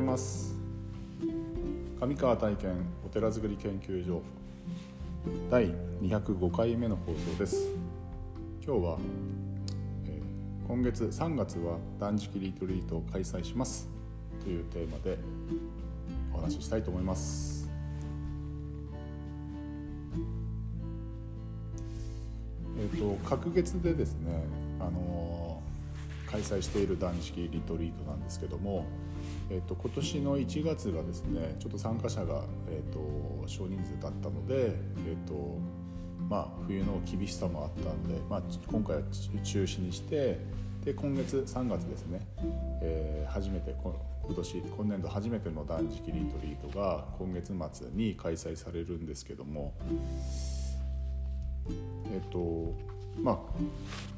ございます。上川体験お寺づくり研究所第205回目の放送です。今日は、えー、今月3月は断食リトリートを開催します。というテーマでお話ししたいと思います。えっ、ー、と隔月でですねあのー、開催している断食リトリートなんですけどもえーと、今年の1月がですねちょっと参加者が、えーと、少人数だったので、えーとまあ、冬の厳しさもあったので、まあ、今回は中止にしてで今月3月ですね、えー、初めて今年今年度初めての断食リトリートが今月末に開催されるんですけどもえっ、ー、とまあ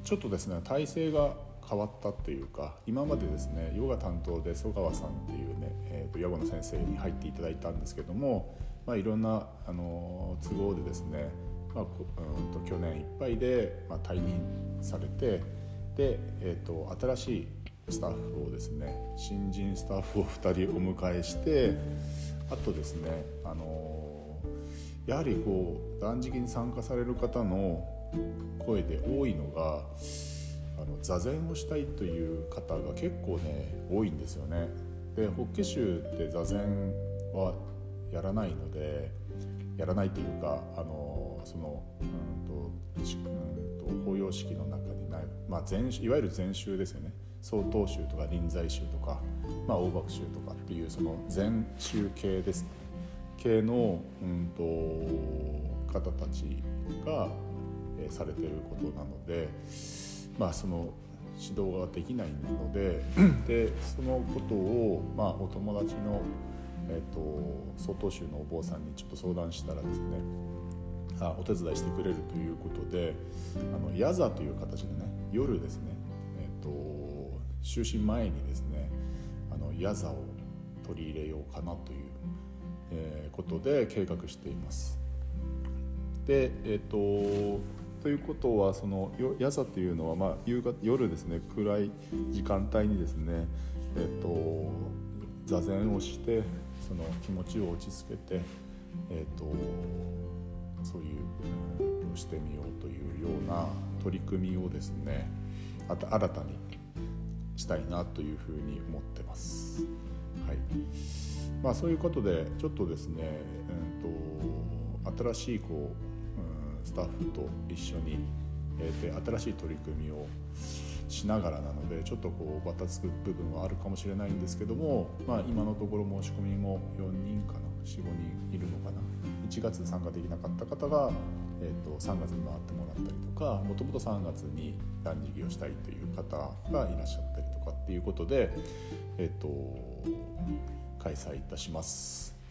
ちょっとですね体制が変わったっていうか今までですねヨガ担当で曽川さんっていうね、えーと、ヤゴの先生に入っていただいたんですけども、まあ、いろんなあの都合でですね、まあ、うんと去年いっぱいで、まあ、退任されてで、えーと、新しいスタッフをですね新人スタッフを2人お迎えしてあとですね、あのやはりこう断食に参加される方の声で多いのがあの座禅をしたいという方が結構ね多いんですよね。で法華宗って座禅はやらないのでやらないというかあのその、うんとうんと、法要式の中にない、まあ、禅いわゆる禅宗ですよね曹洞宗とか臨済宗とか、まあ、大幕宗とかっていうその禅宗系ですね系の、うんと、方たちが、えー、されてることなので。まあ、その指導ができないのででそのことを、まあ、お友達の、えーと、曹洞宗のお坊さんにちょっと相談したらですねあお手伝いしてくれるということであのヤザという形でね夜ですね、えーと、就寝前にですねあのヤザを取り入れようかなという、えー、ことで計画しています。でえっ、ー、とということはその夜っていうのは、まあ、夕方夜ですね暗い時間帯にですね、えっと、座禅をしてその気持ちを落ち着けて、えっと、そういう、うん、してみようというような取り組みをですね新たにしたいなというふうに思ってます。はいまあ、そういうことでちょっとですね、えーと、と新しいこうスタッフと一緒に、えー、で新しい取り組みをしながらなのでちょっとこうバタつく部分はあるかもしれないんですけども、まあ、今のところ申し込みも4人かな45人いるのかな1月参加できなかった方が、えーと、3月に回ってもらったりとかもともと3月に断食をしたいという方がいらっしゃったりとかっていうことで、えーと開催いたします。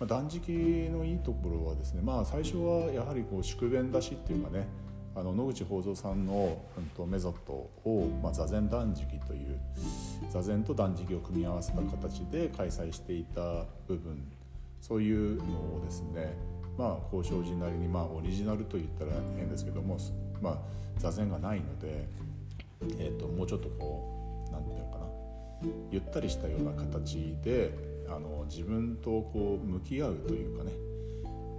まあ、断食のいいところはですね、まあ、最初はやはりこう宿便出しっていうかねあの野口宝蔵さんの、うん、とメソッドを、まあ、座禅断食という座禅と断食を組み合わせた形で開催していた部分そういうのをですねまあ交渉寺なりに、まあ、オリジナルと言ったら変ですけども、まあ、座禅がないので、えー、ともうちょっとこう何て言うのかなゆったりしたような形であの自分とこう向き合うというかね、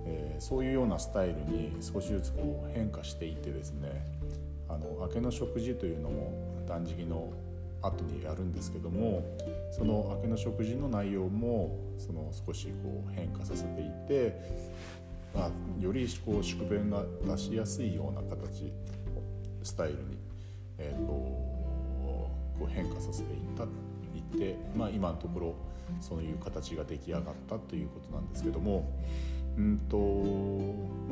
えー、そういうようなスタイルに少しずつこう変化していてですねあの明けの食事というのも断食の後にやるんですけどもその明けの食事の内容もその少しこう変化させていって、まあ、よりこう宿便が出しやすいような形スタイルに、えーと、こう変化させていったいって、まあ、今のところそういう形が出来上がったということなんですけども、うんと、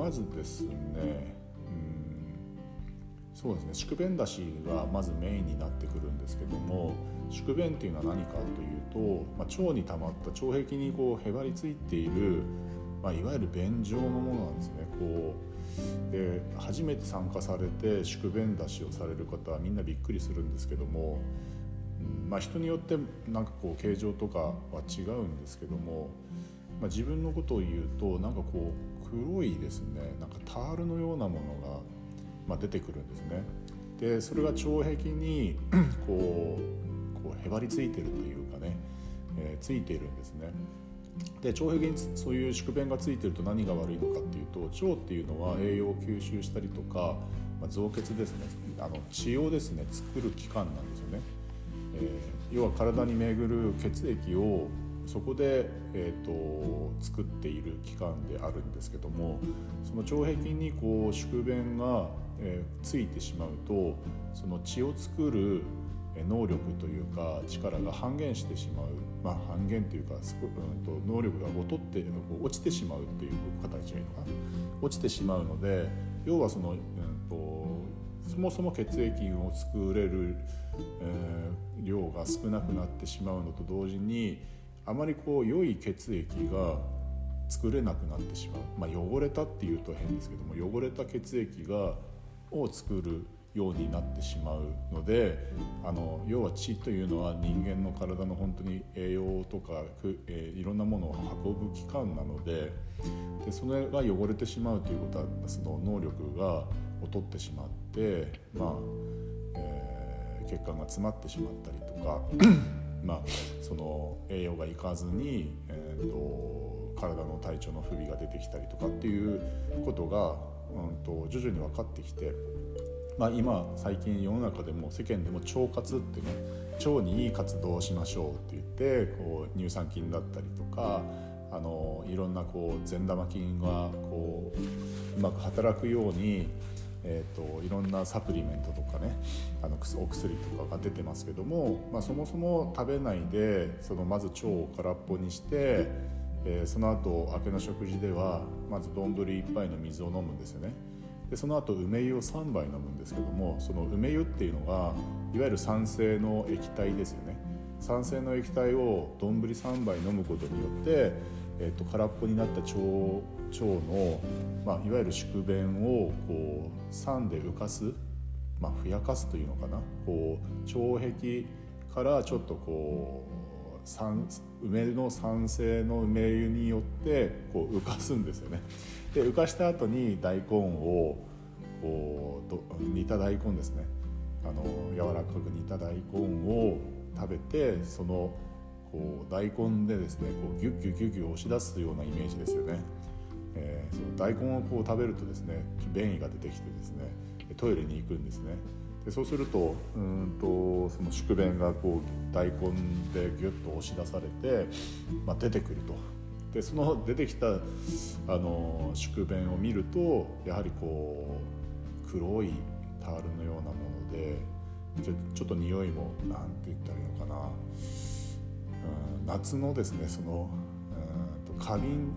まずですね、うん、そうですね宿便だしがまずメインになってくるんですけども宿便っていうのは何かというと、まあ、腸に溜まった腸壁にこうへばりついている、まあ、いわゆる便状のものなんですね。こうで初めて参加されて宿便出しをされる方はみんなびっくりするんですけどもまあ、人によってなんかこう形状とかは違うんですけども、まあ、自分のことを言うとなんかこう黒いですねなんかタールのようなものが、まあ、出てくるんですね。でそれが腸壁にこうこうへばりついてるというかねえついているんですね。で腸壁にそういう宿便がついてると何が悪いのかっていうと腸っていうのは栄養を吸収したりとか、まあ、造血ですねあの血をですね作る器官なんですよね。えー、要は体に巡る血液をそこで、えーと、作っている器官であるんですけどもその腸壁にこう宿便が、えー、ついてしまうとその血を作る能力というか力が半減してしまう、まあ、半減というか、うん、と能力が劣って落ちてしまうという形がいいのかな。落ちてしまうので要はその、うんと、そもそも血液を作れる、えー、量が少なくなってしまうのと同時にあまりこう良い血液が作れなくなってしまう、まあ、汚れたっていうと変ですけども汚れた血液がを作るようになってしまうのであの要は血というのは人間の体の本当に栄養とか、えー、いろんなものを運ぶ器官なのででそれが汚れてしまうということはその能力が劣ってしまってまあ、血管が詰まってしまったりとか まあその栄養がいかずに、えーと、体の体調の不備が出てきたりとかっていうことが、うんと徐々に分かってきてまあ、今最近世の中でも世間でも腸活ってね腸にいい活動をしましょうって言ってこう乳酸菌だったりとかあのいろんなこう善玉菌がこううまく働くように、えーと、いろんなサプリメントとかねあのお薬とかが出てますけども、まあ、そもそも食べないでそのまず腸を空っぽにして、えー、その後明けの食事ではまず丼1杯の水を飲むんですよね。でその後梅湯を3杯飲むんですけどもその梅湯っていうのがいわゆる酸性の液体ですよね酸性の液体を丼3杯飲むことによって、えーと、空っぽになった腸腸の、まあ、いわゆる宿便をこう酸で浮かす、まあ、ふやかすというのかなこう腸壁からちょっとこう酸梅の酸性の梅湯によってこう浮かすんですよね。で浮かした後に大根をこう煮た大根ですねあの柔らかく煮た大根を食べてそのこう大根でですねこうギュッギュッギュッギュッ押し出すようなイメージですよね。えー、その大根をこう食べるとですね便意が出てきてですねトイレに行くんですね。でそうするとうんとその宿便がこう大根でギュッと押し出されて、まあ、出てくるとでその出てきたあの宿便を見るとやはりこう黒いタールのようなものでちょちょっと匂いも何て言ったらいいのかな、夏のですねそのうんと花瓶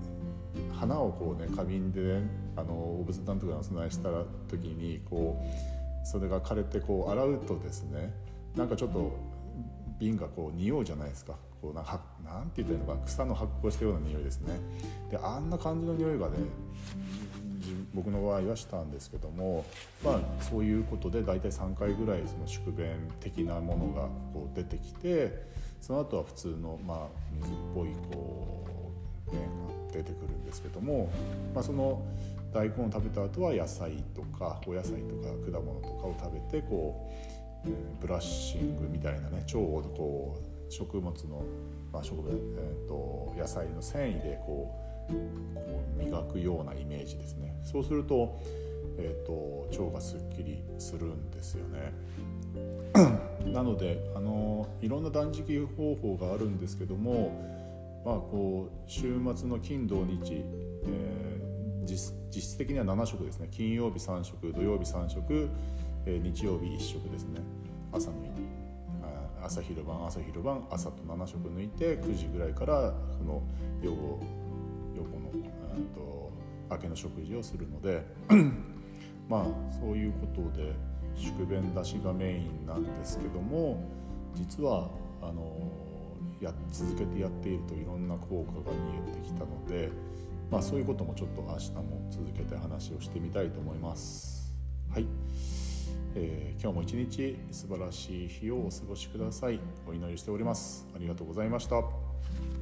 花をこうね花瓶で、ね、あのお仏壇とかにお供えした時にこうそれが枯れてこう洗うとですねなんかちょっと瓶がこう匂うじゃないですか。こうなんかなんて言ったらいいのか草の発酵したような匂いですね。であんな感じの匂いがね僕の場合はしたんですけどもまあそういうことで大体3回ぐらいその宿便的なものがこう出てきてその後は普通のまあ水っぽいこう便が出てくるんですけども、まあ、その大根を食べた後は野菜とかお野菜とか果物とかを食べてこう、えー、ブラッシングみたいなね腸をこう食物の、まあ、植物、えーと、野菜の繊維でこうこう磨くようなイメージですね。そうすると,、えーと、腸がすっきりするんですよね。なのであのいろんな断食方法があるんですけどもまあこう週末の金土日、えー、実質的には7食ですね。金曜日3食土曜日3食、えー、日曜日1食ですね。朝の朝昼晩朝昼晩朝と7食抜いて9時ぐらいからその予後予後のと明けの食事をするので まあそういうことで宿便出しがメインなんですけども実はあのや続けてやっているといろんな効果が見えてきたので、まあ、そういうこともちょっと明日も続けて話をしてみたいと思います。はい。えー、今日も一日素晴らしい日をお過ごしください。お祈りしております。ありがとうございました。